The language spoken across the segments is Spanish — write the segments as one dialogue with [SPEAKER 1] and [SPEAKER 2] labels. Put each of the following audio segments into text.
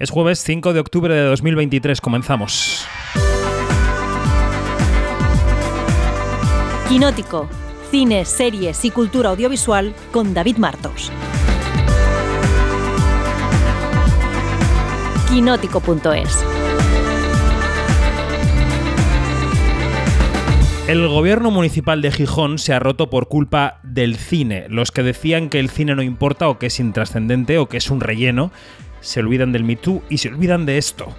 [SPEAKER 1] Es jueves 5 de octubre de 2023, comenzamos.
[SPEAKER 2] Quinótico, cine, series y cultura audiovisual con David Martos. Quinótico.es
[SPEAKER 1] El gobierno municipal de Gijón se ha roto por culpa del cine. Los que decían que el cine no importa o que es intrascendente o que es un relleno, se olvidan del Me Too y se olvidan de esto.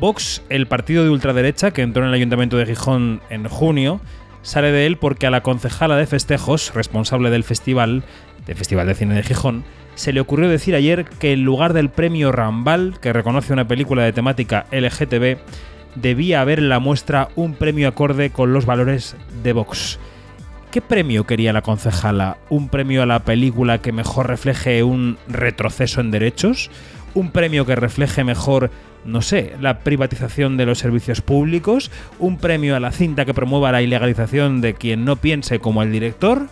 [SPEAKER 1] Vox, el partido de ultraderecha que entró en el ayuntamiento de Gijón en junio, sale de él porque a la concejala de festejos, responsable del festival, del Festival de Cine de Gijón, se le ocurrió decir ayer que en lugar del premio Rambal, que reconoce una película de temática LGTB, debía haber en la muestra un premio acorde con los valores de Vox. ¿Qué premio quería la concejala? ¿Un premio a la película que mejor refleje un retroceso en derechos? Un premio que refleje mejor, no sé, la privatización de los servicios públicos, un premio a la cinta que promueva la ilegalización de quien no piense como el director.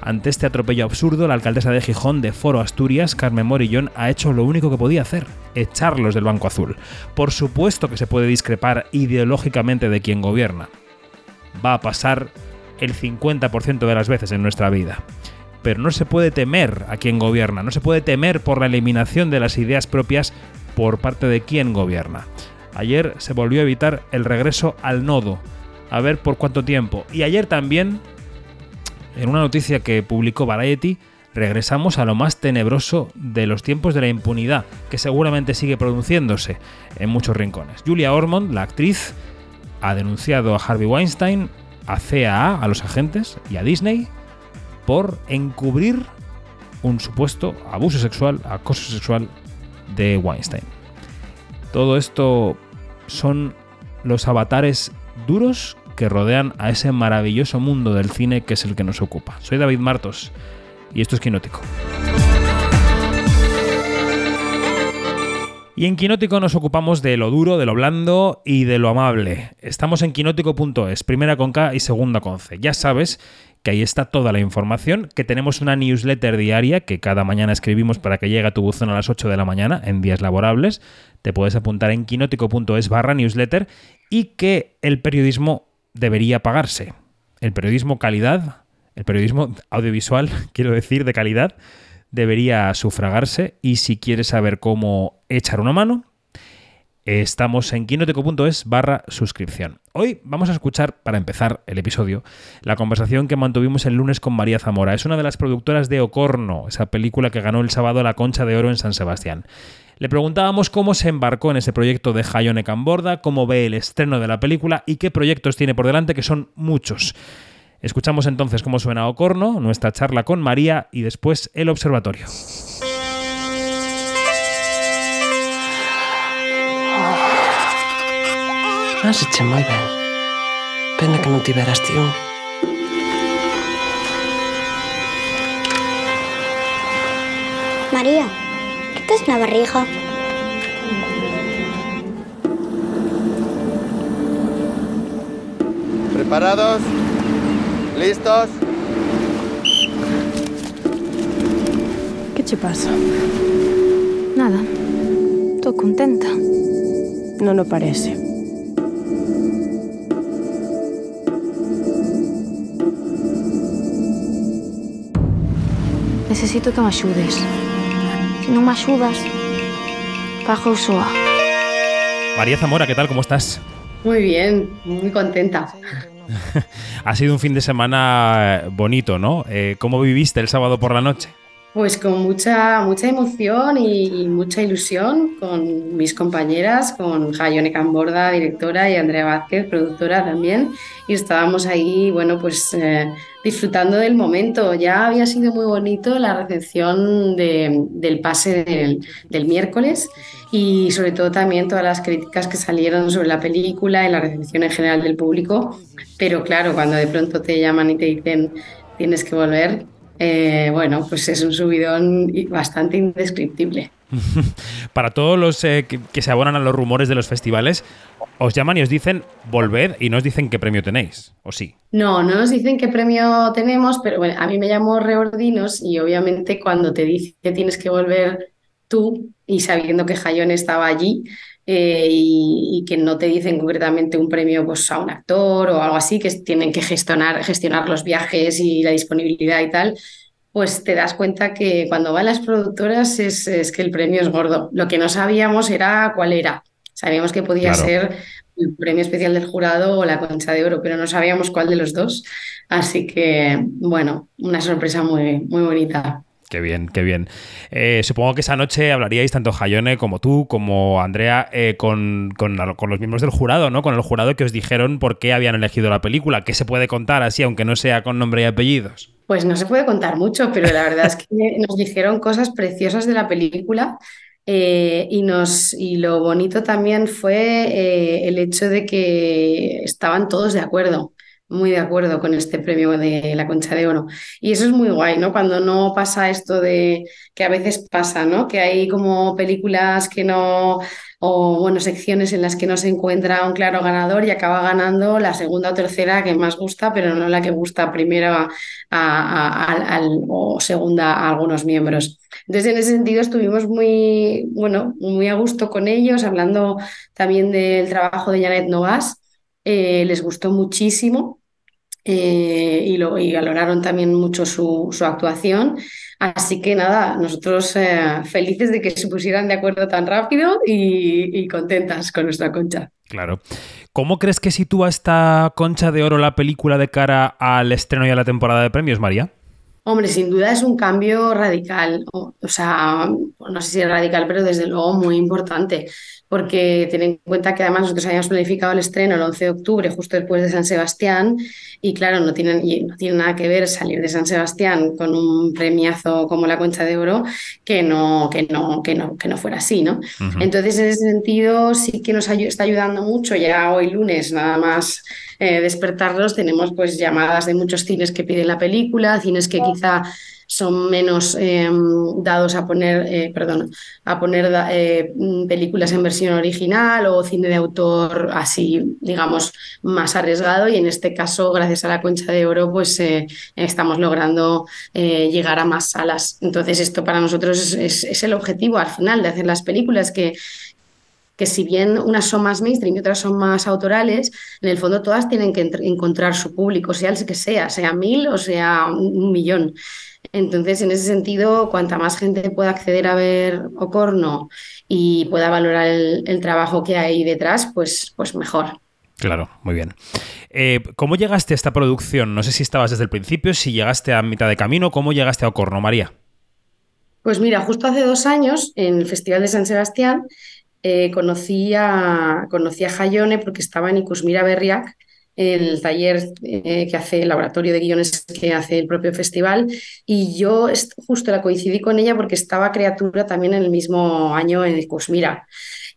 [SPEAKER 1] Ante este atropello absurdo, la alcaldesa de Gijón de Foro Asturias, Carmen Morillón, ha hecho lo único que podía hacer, echarlos del Banco Azul. Por supuesto que se puede discrepar ideológicamente de quien gobierna. Va a pasar el 50% de las veces en nuestra vida pero no se puede temer a quien gobierna, no se puede temer por la eliminación de las ideas propias por parte de quien gobierna. Ayer se volvió a evitar el regreso al nodo, a ver por cuánto tiempo. Y ayer también, en una noticia que publicó Variety, regresamos a lo más tenebroso de los tiempos de la impunidad, que seguramente sigue produciéndose en muchos rincones. Julia Ormond, la actriz, ha denunciado a Harvey Weinstein, a CAA, a los agentes y a Disney por encubrir un supuesto abuso sexual, acoso sexual de Weinstein. Todo esto son los avatares duros que rodean a ese maravilloso mundo del cine que es el que nos ocupa. Soy David Martos y esto es Quinótico. Y en Quinótico nos ocupamos de lo duro, de lo blando y de lo amable. Estamos en quinótico.es, primera con K y segunda con C. Ya sabes que ahí está toda la información, que tenemos una newsletter diaria que cada mañana escribimos para que llegue a tu buzón a las 8 de la mañana en días laborables. Te puedes apuntar en quinótico.es barra newsletter y que el periodismo debería pagarse. El periodismo calidad, el periodismo audiovisual, quiero decir, de calidad, debería sufragarse y si quieres saber cómo echar una mano, Estamos en quinoteco.es barra suscripción. Hoy vamos a escuchar, para empezar el episodio, la conversación que mantuvimos el lunes con María Zamora. Es una de las productoras de Ocorno, esa película que ganó el sábado la Concha de Oro en San Sebastián. Le preguntábamos cómo se embarcó en ese proyecto de Hayone Camborda, cómo ve el estreno de la película y qué proyectos tiene por delante, que son muchos. Escuchamos entonces cómo suena Ocorno, nuestra charla con María y después el observatorio.
[SPEAKER 3] Has hecho moi ben. Pena que non tiveras ti un.
[SPEAKER 4] María, que tes na barriga?
[SPEAKER 5] ¿Preparados? ¿Listos?
[SPEAKER 6] ¿Qué che pasa? Nada. Estou contenta. Non o parece. Necesito que me axudes. Se non me axudas, pago eu soa.
[SPEAKER 1] María Zamora, ¿qué tal? ¿Cómo estás?
[SPEAKER 7] Muy bien, muy contenta.
[SPEAKER 1] ha sido un fin de semana bonito, ¿no? Eh, ¿Cómo viviste el sábado por la noche?
[SPEAKER 7] Pues con mucha, mucha emoción y, y mucha ilusión con mis compañeras, con Jayone Camborda, directora, y Andrea Vázquez, productora también. Y estábamos ahí, bueno, pues eh, disfrutando del momento. Ya había sido muy bonito la recepción de, del pase del, del, miércoles y sobre todo también todas las críticas que salieron sobre la película y la recepción en general del público. Pero claro, cuando de pronto te llaman y te dicen tienes que volver, eh, bueno, pues es un subidón bastante indescriptible.
[SPEAKER 1] Para todos los eh, que, que, se abonan a los rumores de los festivales, os llaman y os dicen volved y no os dicen qué premio tenéis, ¿o sí?
[SPEAKER 7] No, no nos dicen qué premio tenemos, pero bueno, a mí me llamo Reordinos y obviamente cuando te dice que tienes que volver tú, y sabiendo que Jayone estaba allí eh, y, y que no te dicen concretamente un premio pues, a un actor o algo así, que tienen que gestionar, gestionar los viajes y la disponibilidad y tal, pues te das cuenta que cuando van las productoras es, es que el premio es gordo. Lo que no sabíamos era cuál era. Sabíamos que podía
[SPEAKER 1] Claro.
[SPEAKER 7] ser el premio especial del jurado o la concha de oro, pero no sabíamos cuál de los dos. Así que, bueno, una sorpresa muy, muy bonita.
[SPEAKER 1] Qué bien, qué bien. Eh, supongo que esa noche hablaríais tanto Jayone como tú, como Andrea, eh, con, con los miembros del jurado, ¿no? Con el jurado que os dijeron por qué habían elegido la película. ¿Qué se puede contar así, aunque no sea con nombre y apellidos?
[SPEAKER 7] Pues no se puede contar mucho, pero la verdad es que nos dijeron cosas preciosas de la película eh, y, nos, y lo bonito también fue el hecho de que estaban todos de acuerdo, muy de acuerdo con este premio de la Concha de Oro. Y eso es muy guay, ¿no? Cuando no pasa esto de que a veces pasa, ¿no? Que hay como películas que no, o bueno, secciones en las que no se encuentra un claro ganador y acaba ganando la segunda o tercera que más gusta, pero no la que gusta primero a- a- a- al- o segunda a algunos miembros. Entonces, en ese sentido, estuvimos muy, bueno, muy a gusto con ellos, hablando también del trabajo de Janet Novas. Eh, les gustó muchísimo eh, y, lo, y valoraron también mucho su, su actuación. Así que nada, nosotros eh, felices de que se pusieran de acuerdo tan rápido y, y contentas con nuestra concha.
[SPEAKER 1] Claro. ¿Cómo crees que sitúa esta concha de oro la película de cara al estreno y a la temporada de premios, María?
[SPEAKER 7] Hombre, sin duda es un cambio radical, o, o sea, no sé si es radical, pero desde luego muy importante, porque ten en cuenta que además nosotros habíamos planificado el estreno el 11 de octubre, justo después de San Sebastián, y claro, no tienen, y no tiene nada que ver salir de San Sebastián con un premiazo como la Concha de Oro que no, que no, que no, que no fuera así, ¿no? Entonces, en ese sentido, sí que nos está ayudando mucho. Ya hoy lunes, nada más eh, despertarlos, tenemos pues llamadas de muchos cines que piden la película, cines que quizá son menos eh, dados a poner, eh, perdón, a poner eh, mm, películas en versión original o cine de autor así, digamos, más arriesgado. Y en este caso, gracias a la Concha de Oro, pues eh, estamos logrando llegar a más salas. Entonces, esto para nosotros es, es- el objetivo al final de hacer las películas, que, que si bien unas son más mainstream y otras son más autorales, en el fondo todas tienen que encontrar su público, sea el que sea, sea mil o sea un millón. Entonces, en ese sentido, cuanta más gente pueda acceder a ver Ocorno y pueda valorar el, el trabajo que hay detrás, pues, pues mejor.
[SPEAKER 1] Claro, muy bien. Eh, ¿Cómo llegaste a esta producción? No sé si estabas desde el principio, si llegaste a mitad de camino, ¿cómo llegaste a Ocorno, María?
[SPEAKER 7] Pues mira, justo hace dos años, en el Festival de San Sebastián, eh, conocí a, conocí a Jaione porque estaba en Ikusmira Berriak, el taller eh, que hace, el laboratorio de guiones que hace el propio festival, y yo justo la coincidí con ella porque estaba criatura también en el mismo año en Ikusmira.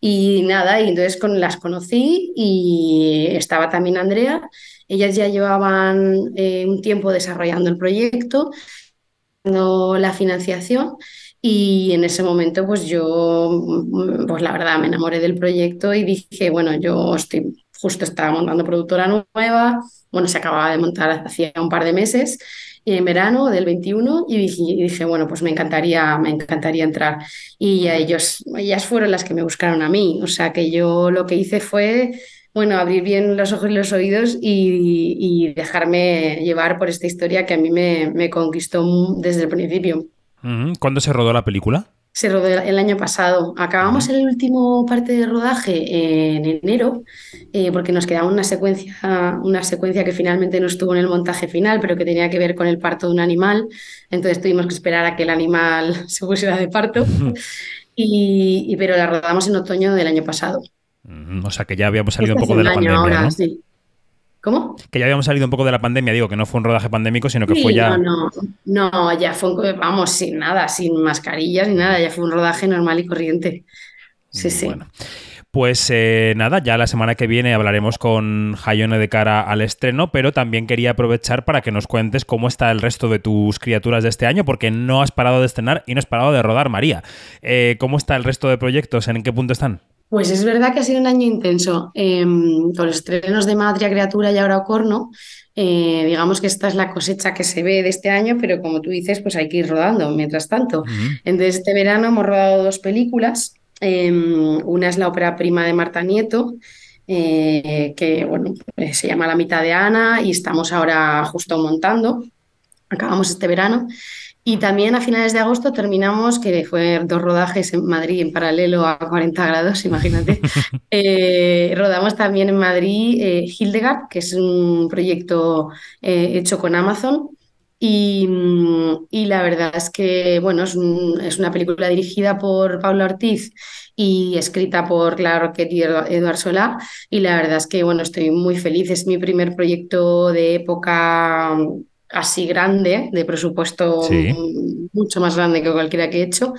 [SPEAKER 7] Y nada, y entonces con, las conocí y estaba también Andrea. Ellas ya llevaban eh, un tiempo desarrollando el proyecto, dando la financiación. Y en ese momento, pues yo, mm, pues la verdad, me enamoré del proyecto y dije, bueno, yo estoy, justo estaba montando productora nueva, bueno, se acababa de montar hacía un par de meses, en verano del 21, y dije, bueno, pues me encantaría, me encantaría entrar. Y ellos, ellas fueron las que me buscaron a mí, o sea que yo lo que hice fue, bueno, abrir bien los ojos y los oídos y, y dejarme llevar por esta historia que a mí me, me conquistó desde el principio.
[SPEAKER 1] ¿Cuándo se rodó la película?
[SPEAKER 7] Se rodó el año pasado. Acabamos el último parte de rodaje en enero, eh, porque nos quedaba una secuencia, una secuencia que finalmente no estuvo en el montaje final, pero que tenía que ver con el parto de un animal. Entonces tuvimos que esperar a que el animal se pusiera de parto. Y, y- pero la rodamos en otoño del año pasado.
[SPEAKER 1] O sea, que ya habíamos salido un poco de la pandemia,
[SPEAKER 7] ahora,
[SPEAKER 1] ¿no?
[SPEAKER 7] sí. ¿Cómo?
[SPEAKER 1] Que ya habíamos salido un poco de la pandemia, digo, que no fue un rodaje pandémico, sino que
[SPEAKER 7] Sí,
[SPEAKER 1] fue ya...
[SPEAKER 7] no, no, no, ya fue, un- vamos, sin nada, sin mascarillas ni nada, ya fue un rodaje normal y corriente. Sí, sí.
[SPEAKER 1] Bueno. Pues eh, nada, ya la semana que viene hablaremos con Hayone de cara al estreno, pero también quería aprovechar para que nos cuentes cómo está el resto de tus criaturas de este año, porque no has parado de estrenar y no has parado de rodar, María. Eh, ¿Cómo está el resto de proyectos? ¿En qué punto están?
[SPEAKER 7] Pues es verdad que ha sido un año intenso. Em, con los estrenos de Madre Criatura y ahora Ocorno, eh, digamos que esta es la cosecha que se ve de este año, pero como tú dices, pues hay que ir rodando mientras tanto. Entonces, este verano hemos rodado dos películas. Em, una es la ópera prima de Marta Nieto, eh, que bueno, eh, se llama La mitad de Ana y estamos ahora justo montando. Acabamos este verano. Y también a finales de agosto terminamos, que fue dos rodajes en Madrid en paralelo a 40 grados, imagínate. Eh, rodamos también en Madrid eh, Hildegard, que es un proyecto eh, hecho con Amazon. Y, mm, y, la verdad es que, bueno, es, una película dirigida por Pablo Ortiz y escrita por Clara Roquette y Eduard Solá. Y la verdad es que, bueno, estoy muy feliz. Es mi primer proyecto de época así grande, de presupuesto mucho más grande que cualquiera que he hecho.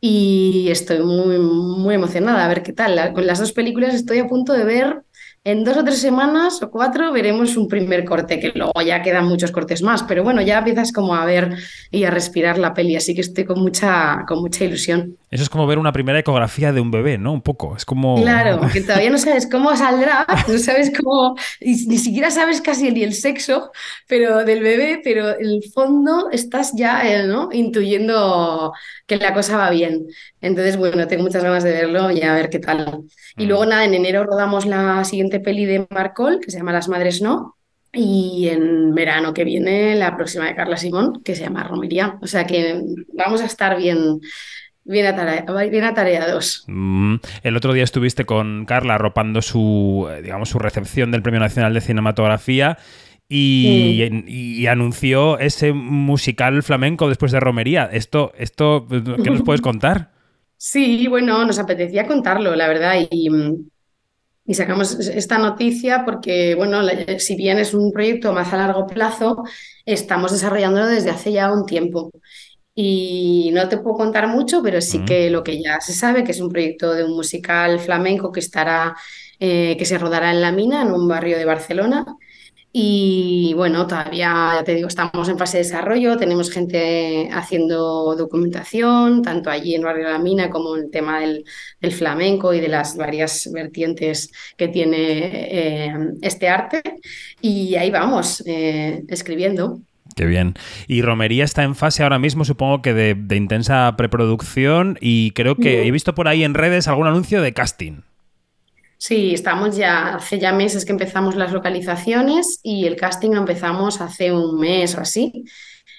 [SPEAKER 7] Y estoy muy, muy emocionada a ver qué tal. Con las dos películas estoy a punto de ver en dos o tres semanas o cuatro veremos un primer corte, que luego ya quedan muchos cortes más, pero bueno, ya empiezas como a ver y a respirar la peli, así que estoy con mucha, con mucha ilusión.
[SPEAKER 1] Eso es como ver una primera ecografía de un bebé, ¿no? Un poco, es como...
[SPEAKER 7] Claro, que todavía no sabes cómo saldrá, no sabes cómo, ni siquiera sabes casi ni el sexo pero del bebé, pero en el fondo estás ya eh, ¿no? intuyendo que la cosa va bien. Entonces, bueno, tengo muchas ganas de verlo y a ver qué tal. Y luego, mm. nada, en enero rodamos la siguiente peli de Marcol, que se llama Las Madres No. Y en verano que viene, la próxima de Carla Simón, que se llama Romería. O sea que vamos a estar bien, bien, atareados.
[SPEAKER 1] Mm. El otro día estuviste con Carla arropando su, eh, digamos, su recepción del Premio Nacional de Cinematografía. Y, y, anunció ese musical flamenco después de Romería. Esto, esto ¿qué nos puedes contar?
[SPEAKER 7] Sí, bueno, nos apetecía contarlo, la verdad, y, y sacamos esta noticia porque, bueno, si bien es un proyecto más a largo plazo, estamos desarrollándolo desde hace ya un tiempo. Y no te puedo contar mucho, pero sí que lo que ya se sabe, que es un proyecto de un musical flamenco que estará, eh, que se rodará en La Mina, en un barrio de Barcelona, y bueno, todavía, ya te digo, estamos en fase de desarrollo, tenemos gente haciendo documentación, tanto allí en Barrio de la Mina como en el tema del, flamenco y de las varias vertientes que tiene eh, este arte. Y ahí vamos, eh, escribiendo.
[SPEAKER 1] Qué bien. Y Romería está en fase ahora mismo, supongo que de, de intensa preproducción y creo que he visto por ahí en redes algún anuncio de casting.
[SPEAKER 7] Sí, estamos ya, hace ya meses que empezamos las localizaciones y el casting empezamos hace un mes o así.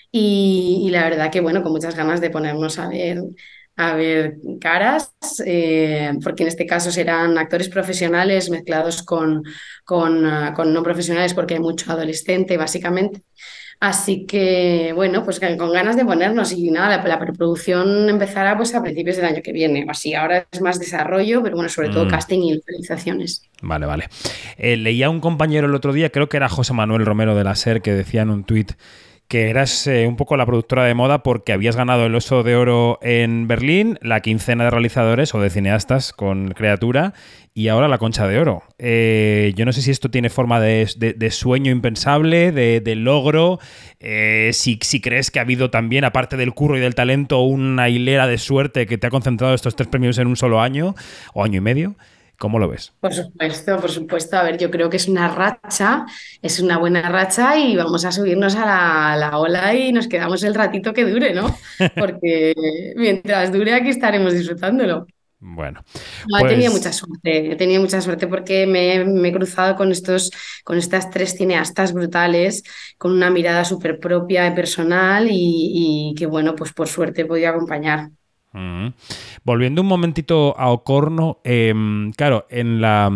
[SPEAKER 7] Y, la verdad que, bueno, con muchas ganas de ponernos a ver, a ver caras, eh, porque en este caso serán actores profesionales mezclados con, con, ah, con no profesionales, porque hay mucho adolescente, básicamente. Así que, bueno, pues con ganas de ponernos y nada, la, preproducción empezará pues a principios del año que viene. Así, ahora es más desarrollo, pero bueno, sobre todo mm. casting y localizaciones.
[SPEAKER 1] Vale, vale. Eh, leía un compañero el otro día, creo que era José Manuel Romero de la SER, que decía en un tuit que eras eh, un poco la productora de moda porque habías ganado el Oso de Oro en Berlín, la quincena de realizadores o de cineastas con Creatura y ahora la Concha de Oro. Eh, yo no sé si esto tiene forma de, sueño impensable, de, logro, eh, si, si, crees que ha habido también, aparte del curro y del talento, una hilera de suerte que te ha concentrado estos tres premios en un solo año o año y medio. ¿Cómo lo ves?
[SPEAKER 7] Por supuesto, por supuesto. A ver, yo creo que es una racha, es una buena racha y vamos a subirnos a la, ola y nos quedamos el ratito que dure, ¿no? Porque mientras dure aquí estaremos disfrutándolo.
[SPEAKER 1] Bueno.
[SPEAKER 7] He tenido pues mucha suerte, he tenido mucha suerte porque me, he cruzado con estos, con estas tres cineastas brutales, con una mirada súper propia y personal y, y que bueno, pues por suerte he podido acompañar.
[SPEAKER 1] Volviendo un momentito a Ocorno, em, claro, en la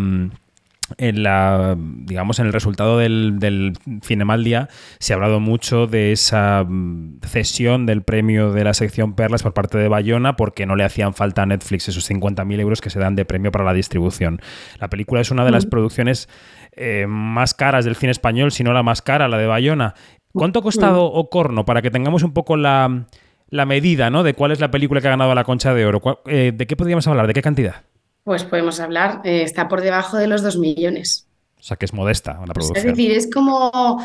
[SPEAKER 1] en la digamos en el resultado del, del Cinemaldia se ha hablado mucho de esa mm, cesión del premio de la sección Perlas por parte de Bayona porque no le hacían falta a Netflix esos 50.000 euros que se dan de premio para la distribución. La película es una de las producciones eh, más caras del cine español, si no la más cara, la de Bayona. ¿Cuánto ha costado Ocorno para que tengamos un poco la la medida, ¿no? De cuál es la película que ha ganado la Concha de Oro. Eh, ¿De qué podríamos hablar? ¿De qué cantidad?
[SPEAKER 7] Pues podemos hablar, eh, está por debajo de los dos millones.
[SPEAKER 1] O sea, que es modesta la producción.
[SPEAKER 7] Es decir, es como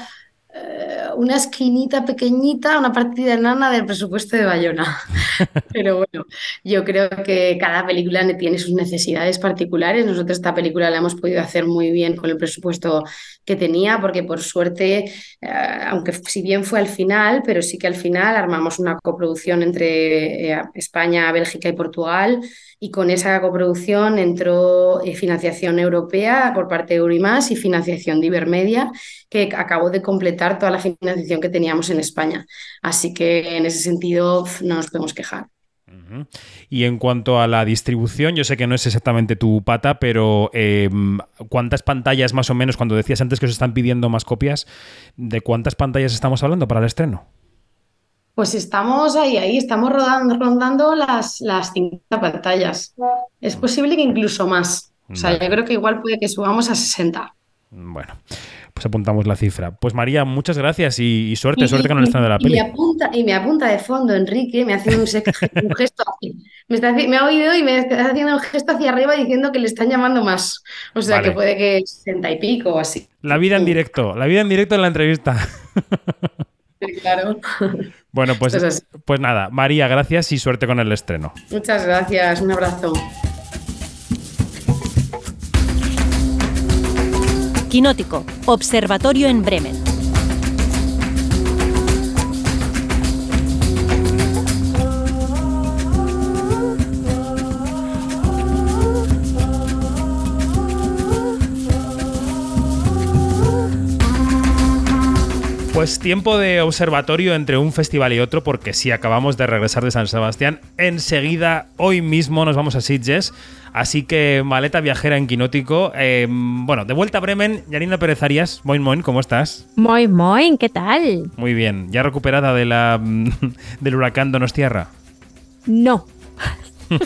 [SPEAKER 7] eh, una esquinita pequeñita, una partida enana del presupuesto de Bayona. Pero bueno, yo creo que cada película tiene sus necesidades particulares. Nosotros esta película la hemos podido hacer muy bien con el presupuesto que tenía, porque por suerte, eh, aunque si bien fue al final, pero sí que al final armamos una coproducción entre eh, España, Bélgica y Portugal y con esa coproducción entró eh, financiación europea por parte de Eurimas y financiación de Ibermedia, que acabó de completar toda la financiación que teníamos en España. Así que en ese sentido no nos podemos quejar.
[SPEAKER 1] Y en cuanto a la distribución, yo sé que no es exactamente tu pata, pero em, ¿cuántas pantallas más o menos, cuando decías antes que os están pidiendo más copias, de cuántas pantallas estamos hablando para el estreno?
[SPEAKER 7] Pues estamos ahí, ahí, estamos rodando, rondando las, las 50 pantallas. Es posible que incluso más. O sea, yo creo que igual puede que subamos a 60.
[SPEAKER 1] Bueno, pues apuntamos la cifra. Pues María, muchas gracias y, suerte, suerte con el estreno de la peli.
[SPEAKER 7] Y me, apunta, y me apunta de fondo Enrique, me hace un, un gesto Me, está, me, ha oído y me está haciendo un gesto hacia arriba diciendo que le están llamando más. O sea, que puede que 60 y pico o así.
[SPEAKER 1] La vida en directo, la vida en directo en la entrevista.
[SPEAKER 7] claro.
[SPEAKER 1] Bueno, pues, pues nada, María, gracias y suerte con el estreno.
[SPEAKER 7] Muchas gracias, un abrazo.
[SPEAKER 2] Quinótico, Observatorio en Bremen.
[SPEAKER 1] Pues tiempo de observatorio entre un festival y otro, porque si acabamos de regresar de San Sebastián, enseguida, hoy mismo, nos vamos a Sitges. Así que maleta viajera en Quinótico. Eh, bueno, de vuelta a Bremen, Yanina Pérez Arias. Moin, moin, ¿cómo estás?
[SPEAKER 8] Moin, moin, ¿qué tal?
[SPEAKER 1] Muy bien. ¿Ya recuperada de la, del huracán Donostierra?
[SPEAKER 8] No.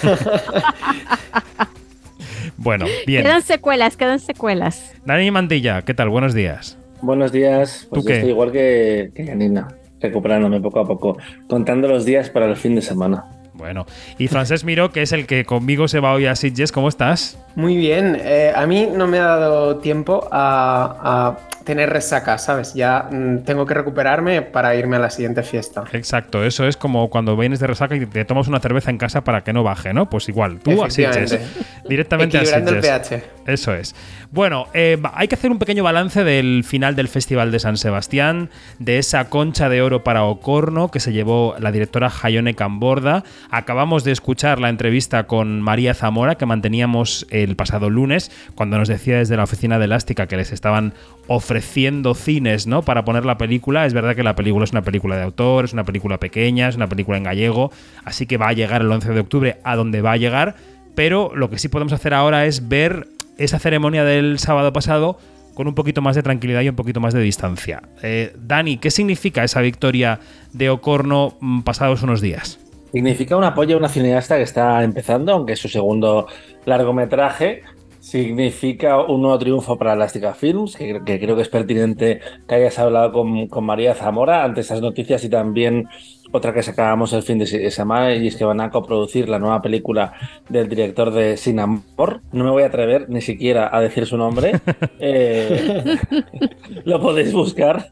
[SPEAKER 1] bueno, bien.
[SPEAKER 8] Quedan secuelas, quedan secuelas.
[SPEAKER 1] Dani Mantilla, ¿qué tal? Buenos días.
[SPEAKER 9] Buenos días. Pues estoy igual que, que Janina, recuperándome poco a poco, contando los días para el fin de semana.
[SPEAKER 1] Bueno, y Francés Miro, que es el que conmigo se va hoy a Sitges, ¿cómo estás?
[SPEAKER 10] Muy bien, eh, a mí no me ha dado tiempo a, tener resaca, ¿sabes? Ya mm, tengo que recuperarme para irme a la siguiente fiesta.
[SPEAKER 1] Exacto, eso es como cuando vienes de resaca y te tomas una cerveza en casa para que no baje, ¿no? Pues igual, tú a Sitges, directamente a Sitges.
[SPEAKER 10] el pH.
[SPEAKER 1] Eso es. Bueno, eh, hay que hacer un pequeño balance del final del Festival de San Sebastián, de esa concha de oro para Ocorno que se llevó la directora Jayone Camborda. Acabamos de escuchar la entrevista con María Zamora que manteníamos el pasado lunes, cuando nos decía desde la oficina de Elástica que les estaban ofreciendo cines, ¿no? Para poner la película. Es verdad que la película es una película de autor, es una película pequeña, es una película en gallego, así que va a llegar el 11 de octubre a donde va a llegar. Pero lo que sí podemos hacer ahora es ver esa ceremonia del sábado pasado con un poquito más de tranquilidad y un poquito más de distancia. Eh, Dani, ¿qué significa esa victoria de Ocorno mm, pasados unos días?
[SPEAKER 9] Significa un apoyo a una cineasta que está empezando, aunque es su segundo largometraje. Significa un nuevo triunfo para Elástica Films, que, creo que es pertinente que hayas hablado con, con María Zamora ante esas noticias y también otra que sacábamos el fin de semana y es que van a coproducir la nueva película del director de Sin Amor. No me voy a atrever ni siquiera a decir su nombre. Eh, lo podéis buscar.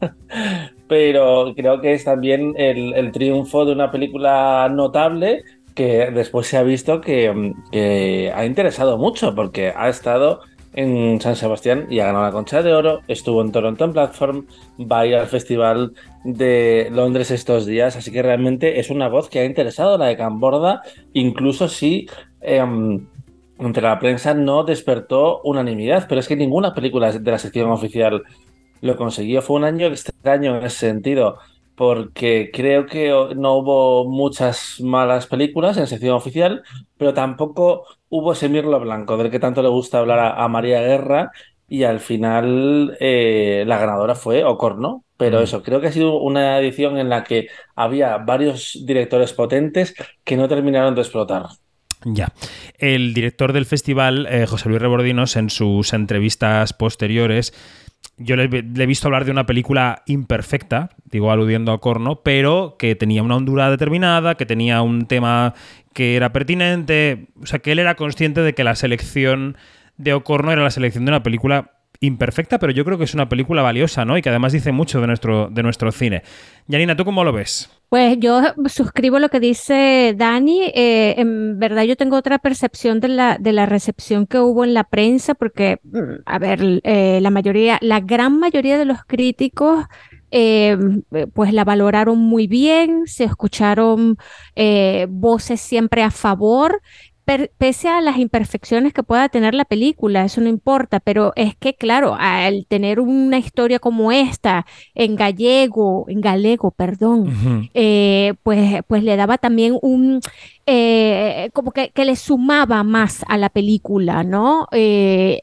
[SPEAKER 9] Pero creo que es también el, triunfo de una película notable que después se ha visto que, ha interesado mucho porque ha estado en San Sebastián y ha ganado la Concha de Oro. Estuvo en Toronto en Platform, va a ir al Festival de Londres estos días, así que realmente es una voz que ha interesado la de Camborda, incluso si em, entre la prensa no despertó unanimidad, pero es que ninguna película de la sección oficial lo consiguió. Fue un año extraño en ese sentido porque creo que no hubo muchas malas películas en sección oficial, pero tampoco hubo ese mirlo blanco del que tanto le gusta hablar a, María Guerra y al final eh, la ganadora fue Ocorno. Pero mm. eso, creo que ha sido una edición en la que había varios directores potentes que no terminaron de explotar.
[SPEAKER 1] Ya. El director del festival, eh, José Luis Rebordinos, en sus entrevistas posteriores, yo le, he visto hablar de una película imperfecta, digo aludiendo a Corno, pero que tenía una hondura determinada, que tenía un tema que era pertinente, o sea, que él era consciente de que la selección de Ocorno era la selección de una película imperfecta, pero yo creo que es una película valiosa, ¿no? Y que además dice mucho de nuestro, de nuestro cine. Yanina, ¿tú cómo lo ves?
[SPEAKER 8] Pues yo suscribo lo que dice Dani. Eh, en verdad yo tengo otra percepción de la, de la recepción que hubo en la prensa, porque, mm, a ver, eh, la mayoría, la gran mayoría de los críticos eh, pues la valoraron muy bien, se escucharon voces siempre a favor pese a las imperfecciones que pueda tener la película, eso no importa, pero es que, claro, al tener una historia como esta en gallego, en galego, perdón, eh, pues, pues le daba también un, eh, como que, le sumaba más a la película, ¿no? Eh,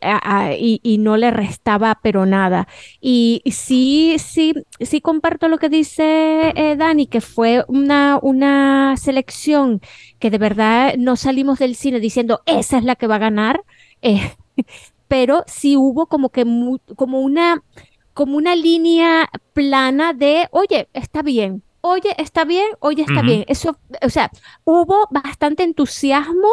[SPEAKER 8] y, no le restaba pero nada. Y, sí, sí, sí comparto lo que dice eh, Dani, que fue una, una selección que de verdad no salimos del cine diciendo, esa es la que va a ganar, pero sí hubo como que como una como una línea plana de, oye, está bien, oye, está bien, oye, está bien. Eso, o sea, hubo bastante entusiasmo,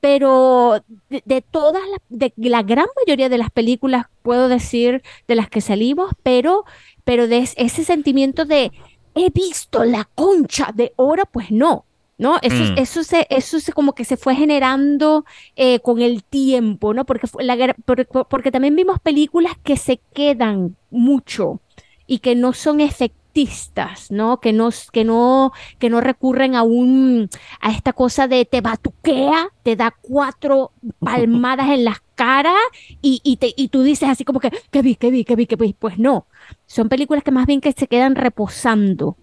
[SPEAKER 8] pero de, todas las, de la gran mayoría de las películas, puedo decir, de las que salimos, pero, pero de ese sentimiento de he visto la concha de oro, pues no. ¿no? Eso, mm. eso, se, eso se como que se fue generando eh, con el tiempo, ¿no? Porque, la, porque también vimos películas que se quedan mucho y que no son efectivas ¿no? Que no, que no, que no recurren a un, a esta cosa de te batuquea, te da cuatro palmadas en las caras y, y, te, y tú dices así como que, que vi, que vi, que vi, que vi. Pues no, son películas que más bien que se quedan reposando.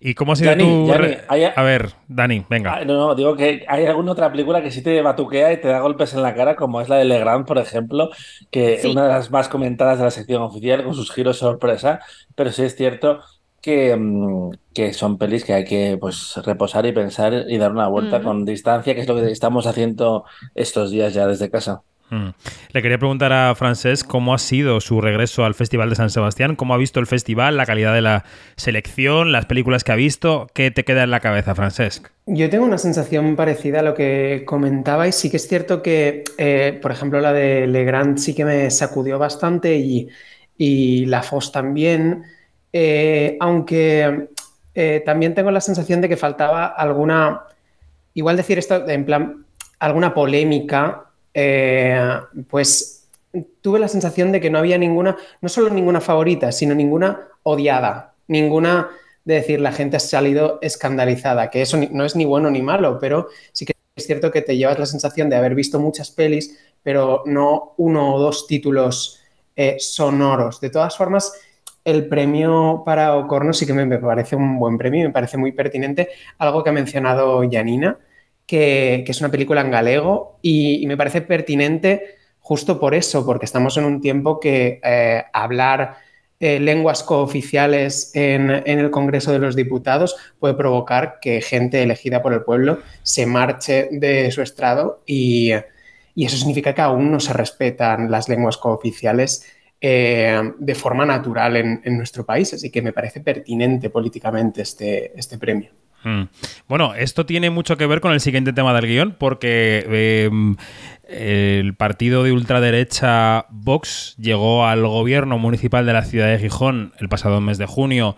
[SPEAKER 1] ¿Y cómo ha sido tu... A ver, Dani, venga.
[SPEAKER 9] Ah, no, no, digo que hay alguna otra película que sí te batuquea y te da golpes en la cara, como es la de Legrand, por ejemplo, que es una de las más comentadas de la sección oficial, con sus giros sorpresa, pero sí es cierto que, mm, que son pelis que hay que pues, reposar y pensar y dar una vuelta con distancia, que es lo que estamos haciendo estos días ya desde casa.
[SPEAKER 1] Mm. Le quería preguntar a Francés cómo ha sido su regreso al Festival de San Sebastián, cómo ha visto el festival, la calidad de la selección, las películas que ha visto. ¿Qué te queda en la cabeza, Francés?
[SPEAKER 10] Yo tengo una sensación parecida a lo que comentabais. Sí que es cierto que, eh, por ejemplo, la de Legrand sí que me sacudió bastante y, la FOS también. Eh, aunque eh, también tengo la sensación de que faltaba alguna, igual decir esto en plan, alguna polémica eh, pues tuve la sensación de que no había ninguna, no solo ninguna favorita, sino ninguna odiada, ninguna de decir la gente ha salido escandalizada, que eso no es ni bueno ni malo, pero sí que es cierto que te llevas la sensación de haber visto muchas pelis, pero no uno o dos títulos eh, sonoros. De todas formas, el premio para Ocorno sí que me, parece un buen premio, me parece muy pertinente. Algo que ha mencionado Janina, que, es una película en galego y, me parece pertinente justo por eso, porque estamos en un tiempo que eh, hablar eh, lenguas cooficiales en, el Congreso de los Diputados puede provocar que gente elegida por el pueblo se marche de su estrado y, eso significa que aún no se respetan las lenguas cooficiales eh, de forma natural en, en, nuestro país, así que me parece pertinente políticamente este, este premio.
[SPEAKER 1] Mm. Bueno, esto tiene mucho que ver con el siguiente tema del guion, porque em, el partido de ultraderecha Vox llegó al gobierno municipal de la ciudad de Gijón el pasado mes de junio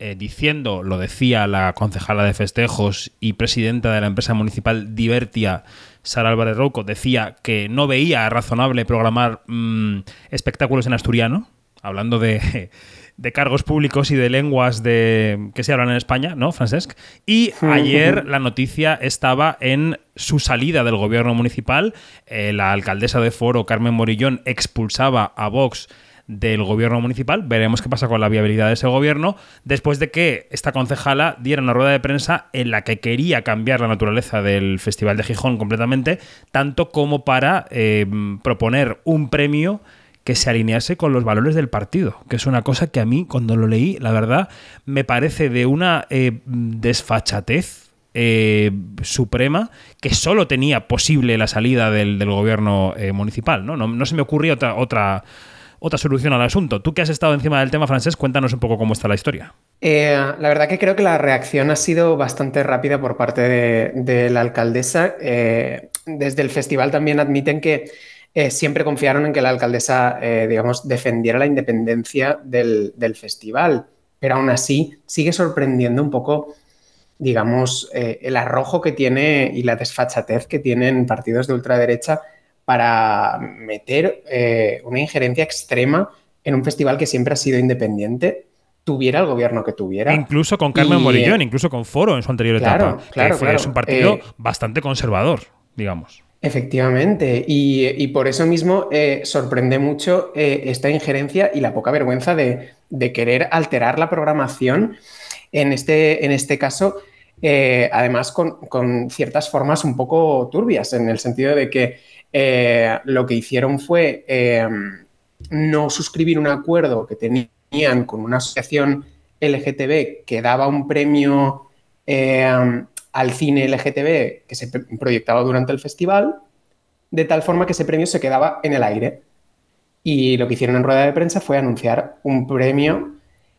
[SPEAKER 1] eh, diciendo, lo decía la concejala de festejos y presidenta de la empresa municipal Divertia, Sara Álvarez Rouco, decía que no veía razonable programar mm, espectáculos en asturiano, hablando de de cargos públicos y de lenguas de que se hablan en España, ¿no, Francesc? Y ayer la noticia estaba en su salida del gobierno municipal. Eh, la alcaldesa de Foro, Carmen Morillón, expulsaba a Vox del gobierno municipal. Veremos qué pasa con la viabilidad de ese gobierno después de que esta concejala diera una rueda de prensa en la que quería cambiar la naturaleza del Festival de Gijón completamente, tanto como para eh, proponer un premio que se alinease con los valores del partido, que es una cosa que a mí cuando lo leí, la verdad, me parece de una eh, desfachatez eh, suprema que solo tenía posible la salida del, gobierno eh, municipal. ¿no? ¿no? se me ocurrió otra, otra, otra solución al asunto. Tú que has estado encima del tema francés, cuéntanos un poco cómo está la historia.
[SPEAKER 10] la verdad que creo que la reacción ha sido bastante rápida por parte de la alcaldesa. desde el festival también admiten que eh, siempre confiaron en que la alcaldesa, eh, digamos, defendiera la independencia del, del, festival. Pero aún así sigue sorprendiendo un poco, digamos, eh, el arrojo que tiene y la desfachatez que tienen partidos de ultraderecha para meter una injerencia extrema en un festival que siempre ha sido independiente tuviera el gobierno que tuviera.
[SPEAKER 1] Incluso con Carmen Morillón, incluso con Foro en su anterior etapa.
[SPEAKER 10] Claro,
[SPEAKER 1] fue, Es un partido bastante conservador, digamos.
[SPEAKER 10] Efectivamente, y, por eso mismo eh, sorprende mucho eh, esta injerencia y la poca vergüenza de, querer alterar la programación, en este, en este caso, eh, además con, ciertas formas un poco turbias, en el sentido de que lo que hicieron fue no suscribir un acuerdo que tenían con una asociación LGTB que daba un premio al cine LGTB que se proyectaba durante el festival, de tal forma que ese premio se quedaba en el aire. Y lo que hicieron en rueda de prensa fue anunciar un premio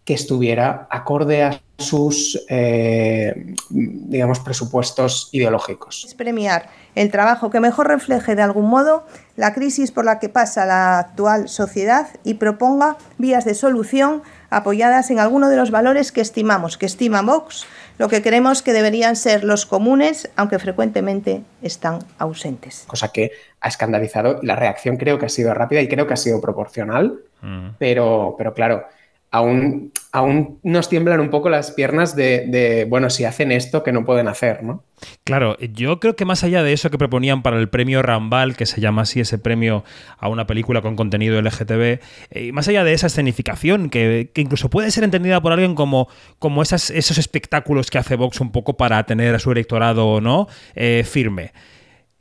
[SPEAKER 10] que estuviera acorde a sus, eh, digamos, presupuestos ideológicos.
[SPEAKER 11] Es premiar el trabajo que mejor refleje de algún modo la crisis por la que pasa la actual sociedad y proponga vías de solución apoyadas en alguno de los valores que estimamos, que estima Vox, lo que creemos que deberían ser los comunes, aunque frecuentemente están ausentes.
[SPEAKER 10] Cosa que ha escandalizado y la reacción creo que ha sido rápida y creo que ha sido proporcional, mm. pero, pero claro, aún, aún nos tiemblan un poco las piernas de, bueno, si hacen esto, que no pueden hacer, ¿no?
[SPEAKER 1] Claro, yo creo que más allá de eso que proponían para el premio Rambal, que se llama así ese premio a una película con contenido LGTB, eh, más allá de esa escenificación, que, incluso puede ser entendida por alguien como, como esos espectáculos que hace Vox un poco para tener a su electorado no eh, firme.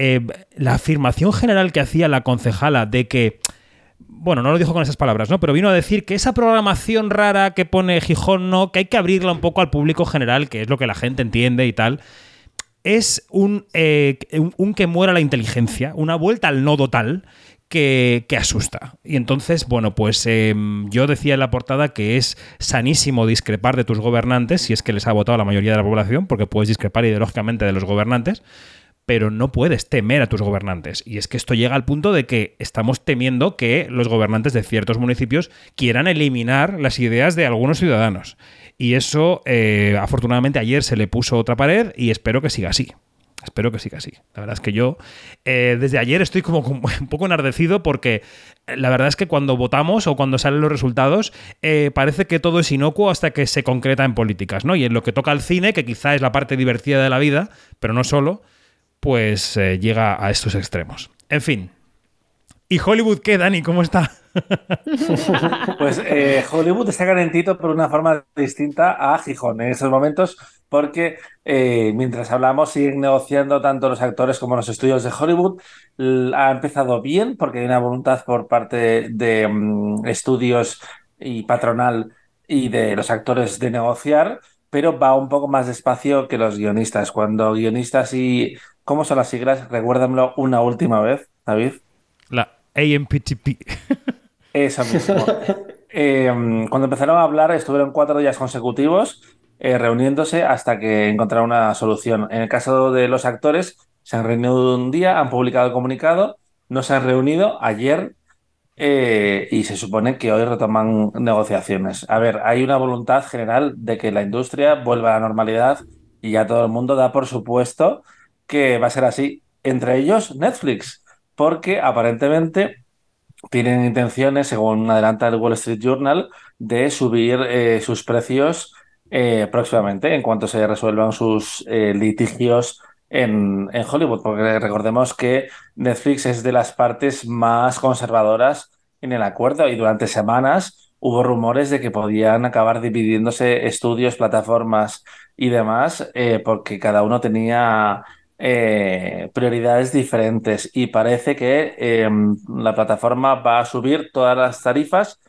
[SPEAKER 1] Eh, la afirmación general que hacía la concejala de que bueno, no lo dijo con esas palabras, ¿no? Pero vino a decir que esa programación rara que pone Gijón, no, que hay que abrirla un poco al público general, que es lo que la gente entiende y tal. Es un, eh, un, que muera la inteligencia, una vuelta al nodo tal que, asusta. Y entonces, bueno, pues em, yo decía en la portada que es sanísimo discrepar de tus gobernantes, si es que les ha votado la mayoría de la población, porque puedes discrepar ideológicamente de los gobernantes pero no puedes temer a tus gobernantes. Y es que esto llega al punto de que estamos temiendo que los gobernantes de ciertos municipios quieran eliminar las ideas de algunos ciudadanos. Y eso, eh, afortunadamente, ayer se le puso otra pared y espero que siga así. Espero que siga así. La verdad es que yo eh, desde ayer estoy como un poco enardecido porque eh, la verdad es que cuando votamos o cuando salen los resultados parece que todo es inocuo hasta que se concreta en políticas, ¿no? Y en lo que toca al cine, que quizá es la parte divertida de la vida, pero no solo, pues eh, llega a estos extremos. En fin. ¿Y Hollywood qué, Dani? ¿Cómo está?
[SPEAKER 9] pues eh, Hollywood está calentito por una forma distinta a Gijón en estos momentos, porque eh, mientras hablamos siguen negociando tanto los actores como los estudios de Hollywood. Ha empezado bien porque hay una voluntad por parte de, mm, estudios y patronal y de los actores de negociar, pero va un poco más despacio que los guionistas. Cuando guionistas y ¿Cómo son las siglas? Recuérdamelo una última vez, David.
[SPEAKER 1] La AMPTP.
[SPEAKER 9] Eso mismo. Eh, cuando empezaron a hablar, estuvieron cuatro días consecutivos eh, reuniéndose hasta que encontraron una solución. En el caso de los actores, se han reunido un día, han publicado el comunicado, no se han reunido ayer eh, y se supone que hoy retoman negociaciones. A ver, hay una voluntad general de que la industria vuelva a la normalidad y ya todo el mundo da por supuesto que va a ser así. Entre ellos, Netflix, porque aparentemente tienen intenciones, según adelanta el Wall Street Journal, de subir eh, sus precios eh, próximamente en cuanto se resuelvan sus eh, litigios en, en, Hollywood, porque recordemos que Netflix es de las partes más conservadoras en el acuerdo y durante semanas hubo rumores de que podían acabar dividiéndose estudios, plataformas y demás, porque cada uno tenía eh, prioridades diferentes y parece que em, la plataforma va a subir todas las tarifas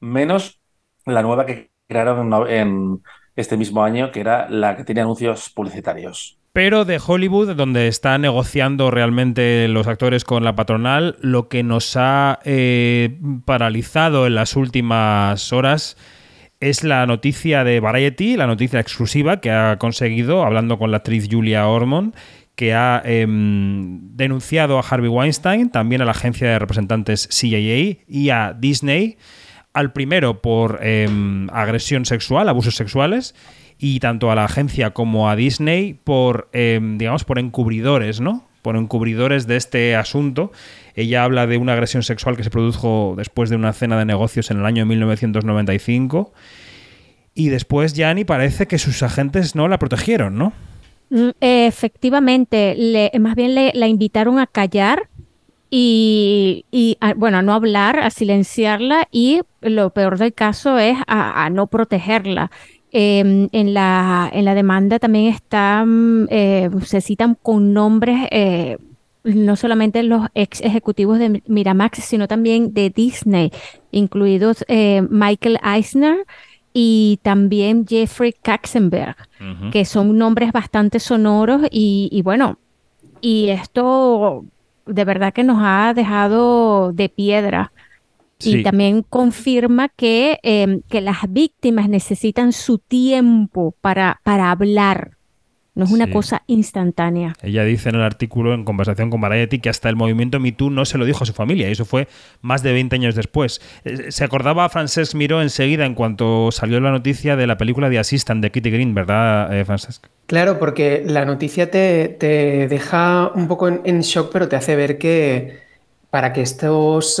[SPEAKER 9] menos la nueva que crearon en, este mismo año, que era la que tiene anuncios publicitarios.
[SPEAKER 1] Pero de Hollywood, donde está negociando realmente los actores con la patronal, lo que nos ha eh, paralizado en las últimas horas es la noticia de Variety, la noticia exclusiva que ha conseguido, hablando con la actriz Julia Ormond, que ha em, denunciado a Harvey Weinstein, también a la agencia de representantes CIA y a Disney, al primero por em, agresión sexual, abusos sexuales, y tanto a la agencia como a Disney por, em, digamos, por encubridores, ¿no? Por encubridores de este asunto. Ella habla de una agresión sexual que se produjo después de una cena de negocios en el año 1995. Y después Gianni parece que sus agentes no la protegieron, ¿no?
[SPEAKER 8] Mm, Efectivamente, le, más bien le, la invitaron a callar y, a- bueno, a no hablar, a silenciarla y lo peor del caso es a, a no protegerla. Em, en la, en la demanda también están, eh, se citan con nombres, eh, no solamente los ex ejecutivos de Miramax, sino también de Disney, incluidos eh, Michael Eisner y también Jeffrey Katzenberg que son nombres bastante sonoros y, y bueno, y esto de verdad que nos ha dejado de piedra.
[SPEAKER 1] Sí.
[SPEAKER 8] Y también confirma que, em, que las víctimas necesitan su tiempo para, para hablar. No es una
[SPEAKER 1] Sí.
[SPEAKER 8] cosa instantánea.
[SPEAKER 1] Ella dice en el artículo, en conversación con Variety, que hasta el movimiento Me Too no se lo dijo a su familia, y eso fue más de 20 años después. Eh, Se acordaba Francesc Miró enseguida en cuanto salió la noticia de la película The Assistant de Kitty Green, ¿verdad, eh, Francesc?
[SPEAKER 10] Claro, porque la noticia te, te deja un poco en, en shock, pero te hace ver que para que estas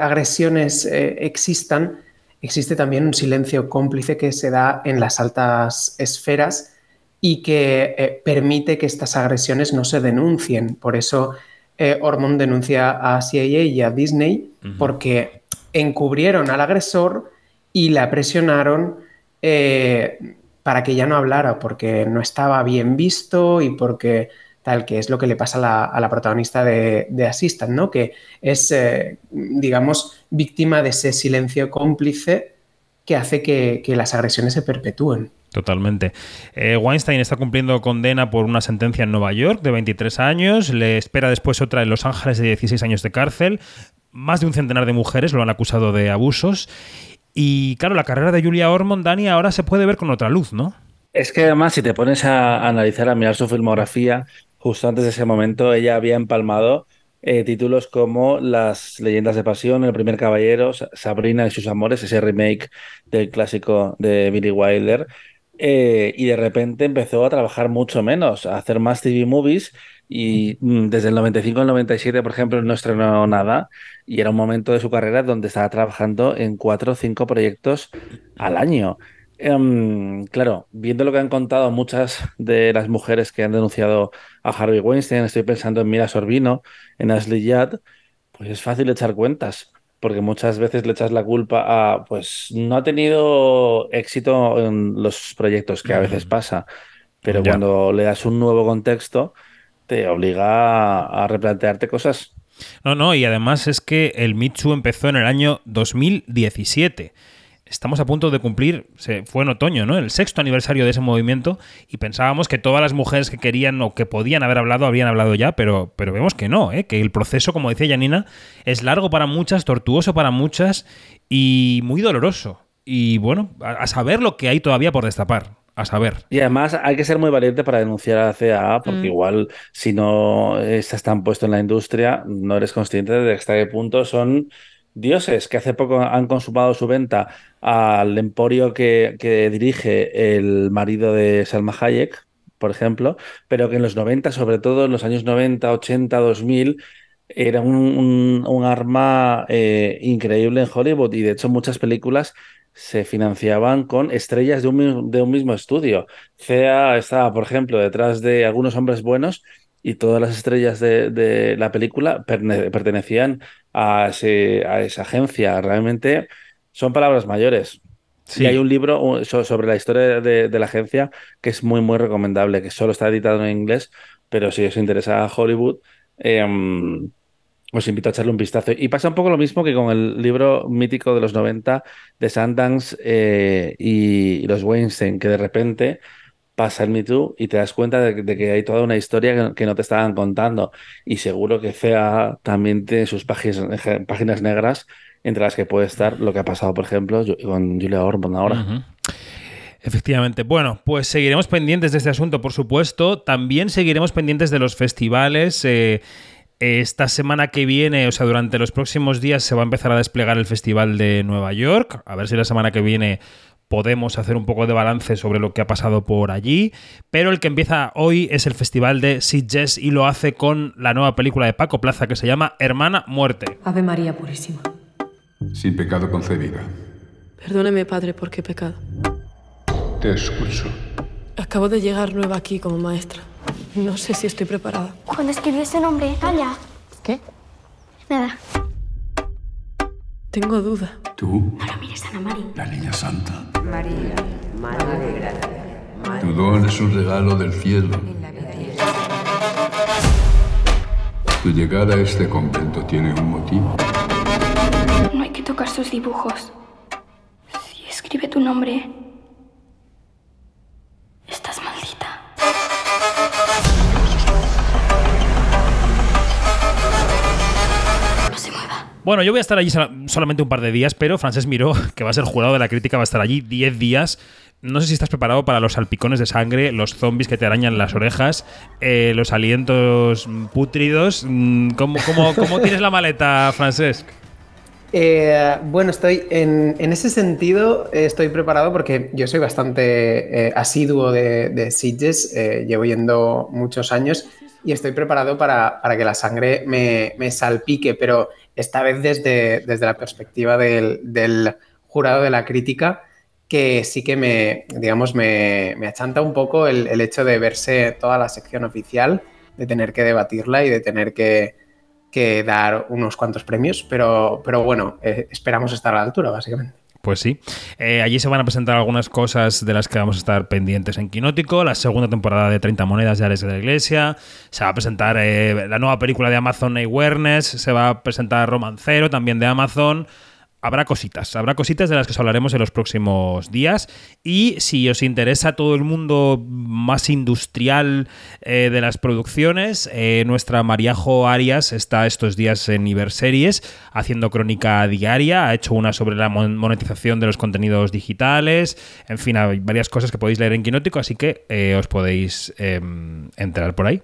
[SPEAKER 10] agresiones eh, existan, existe también un silencio cómplice que se da en las altas esferas y que eh, permite que estas agresiones no se denuncien. Por eso eh, Ormond denuncia a CIA y a Disney porque encubrieron al agresor y la presionaron eh, para que ya no hablara, porque no estaba bien visto y porque tal, que es lo que le pasa a la, a la protagonista de, de, Assistant, ¿no? Que es, digamos, víctima de ese silencio cómplice que hace que, que las agresiones se perpetúen.
[SPEAKER 1] Totalmente. Eh, Weinstein está cumpliendo condena por una sentencia en Nueva York de 23 años, le espera después otra en Los Ángeles de 16 años de cárcel. Más de un centenar de mujeres lo han acusado de abusos. Y claro, la carrera de Julia Ormond, Dani, ahora se puede ver con otra luz, ¿no?
[SPEAKER 9] Es que además, si te pones a analizar, a mirar su filmografía, justo antes de ese momento, ella había empalmado eh, títulos como Las leyendas de pasión, El primer caballero, Sabrina y sus amores, ese remake del clásico de Billy Wilder. Eh, y de repente empezó a trabajar mucho menos, a hacer más TV movies y mm, desde el 95 al 97, por ejemplo, no estrenó nada y era un momento de su carrera donde estaba trabajando en cuatro o cinco proyectos al año. Um, claro, viendo lo que han contado muchas de las mujeres que han denunciado a Harvey Weinstein, estoy pensando en Mira Sorbino, en Ashley Judd, pues es fácil echar cuentas porque muchas veces le echas la culpa a, pues no ha tenido éxito en los proyectos, que a veces pasa, pero
[SPEAKER 1] Ya.
[SPEAKER 9] cuando le das un nuevo contexto, te obliga a, replantearte cosas.
[SPEAKER 1] No, no, y además es que el Too empezó en el año 2017. Estamos a punto de cumplir, se, fue en otoño, ¿no? El sexto aniversario de ese movimiento y pensábamos que todas las mujeres que querían o que podían haber hablado habían hablado ya, pero, pero vemos que no, ¿eh? que el proceso, como decía Janina, es largo para muchas, tortuoso para muchas y muy doloroso. Y bueno, a, a saber lo que hay todavía por destapar, a saber.
[SPEAKER 9] Y además hay que ser muy valiente para denunciar a la CAA, porque
[SPEAKER 8] Mm.
[SPEAKER 9] igual si no estás tan puesto en la industria, no eres consciente de hasta qué punto son dioses que hace poco han consumado su venta al emporio que, dirige el marido de Salma Hayek, por ejemplo, pero que en los 90, sobre todo en los años 90, 80, 2000, era un, un- un arma eh, increíble en Hollywood y de hecho muchas películas se financiaban con estrellas de un, de un mismo estudio. CEA estaba, por ejemplo, detrás de algunos hombres buenos y todas las estrellas de, de la película pertenecían a, ese- a esa agencia. Realmente son palabras mayores.
[SPEAKER 1] Sí.
[SPEAKER 9] Y hay un libro so- sobre la historia de, de la agencia que es muy, muy recomendable, que solo está editado en inglés, pero si os interesa Hollywood, em, os invito a echarle un vistazo. Y pasa un poco lo mismo que con el libro mítico de los 90 de Sundance eh, y, y los Weinstein, que de repente pasa el Me y te das cuenta de, que hay toda una historia que, no te estaban contando. Y seguro que FEA también tiene sus páginas, páginas negras entre las que puede estar lo que ha pasado, por ejemplo, con Julia Ormond ahora.
[SPEAKER 1] Efectivamente. Bueno, pues seguiremos pendientes de este asunto, por supuesto. También seguiremos pendientes de los festivales. Eh, esta semana que viene, o sea, durante los próximos días se va a empezar a desplegar el Festival de Nueva York. A ver si la semana que viene podemos hacer un poco de balance sobre lo que ha pasado por allí. Pero el que empieza hoy es el Festival de Sitges y lo hace con la nueva película de Paco Plaza que se llama Hermana Muerte.
[SPEAKER 12] Ave María Purísima.
[SPEAKER 13] Sin pecado concebida.
[SPEAKER 12] Perdóneme, padre, ¿por qué pecado?
[SPEAKER 13] Te escucho.
[SPEAKER 12] Acabo de llegar nueva aquí como maestra. No sé si estoy preparada.
[SPEAKER 6] Cuando escribió ese nombre, calla.
[SPEAKER 12] ¿Qué?
[SPEAKER 6] Nada.
[SPEAKER 12] Tengo duda.
[SPEAKER 13] ¿Tú?
[SPEAKER 6] No lo mires, Ana Mari.
[SPEAKER 13] La niña santa.
[SPEAKER 14] María, Madre de Gracia.
[SPEAKER 13] Tu don es un regalo del cielo. Tu llegada a este convento tiene un motivo.
[SPEAKER 6] No hay que tocar sus dibujos. Si escribe tu nombre,
[SPEAKER 1] Bueno, yo voy a estar allí sol- solamente un par de días, pero Francés Miró, que va a ser jurado de la crítica, va a estar allí 10 días. No sé si estás preparado para los salpicones de sangre, los zombies que te arañan las orejas, eh, los alientos pútridos. Mm, ¿Cómo, cómo, cómo tienes la maleta, Francesc?
[SPEAKER 10] Eh, bueno, estoy en, en ese sentido, eh, estoy preparado porque yo soy bastante eh, asiduo de, de Sitges, llevo yendo muchos años y estoy preparado para, para que la sangre me, me salpique, pero esta vez desde, desde la perspectiva del, jurado de la crítica, que sí que me, digamos, me, me achanta un poco el, el hecho de verse toda la sección oficial, de tener que debatirla y de tener que, que dar unos cuantos premios, pero, pero bueno, eh, esperamos estar a la altura, básicamente.
[SPEAKER 1] Pues sí. Eh, allí se van a presentar algunas cosas de las que vamos a estar pendientes en Quinótico. La segunda temporada de 30 monedas de Ares de la Iglesia. Se va a presentar eh, la nueva película de Amazon Awareness. Se va a presentar Romancero, también de Amazon. Habrá cositas, habrá cositas de las que os hablaremos en los próximos días. Y si os interesa todo el mundo más industrial eh, de las producciones, eh, nuestra Mariajo Arias está estos días en Iberseries haciendo crónica diaria. Ha hecho una sobre la mon- monetización de los contenidos digitales. En fin, hay varias cosas que podéis leer en Quinótico, así que eh, os podéis eh, enterar por ahí.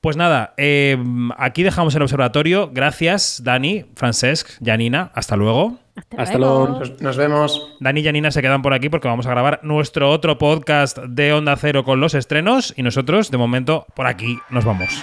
[SPEAKER 1] Pues nada, eh, aquí dejamos el observatorio. Gracias, Dani, Francesc, Janina. Hasta luego.
[SPEAKER 10] Hasta luego. Nos, nos vemos.
[SPEAKER 1] Dani y Janina se quedan por aquí porque vamos a grabar nuestro otro podcast de Onda Cero con los estrenos y nosotros, de momento, por aquí nos vamos.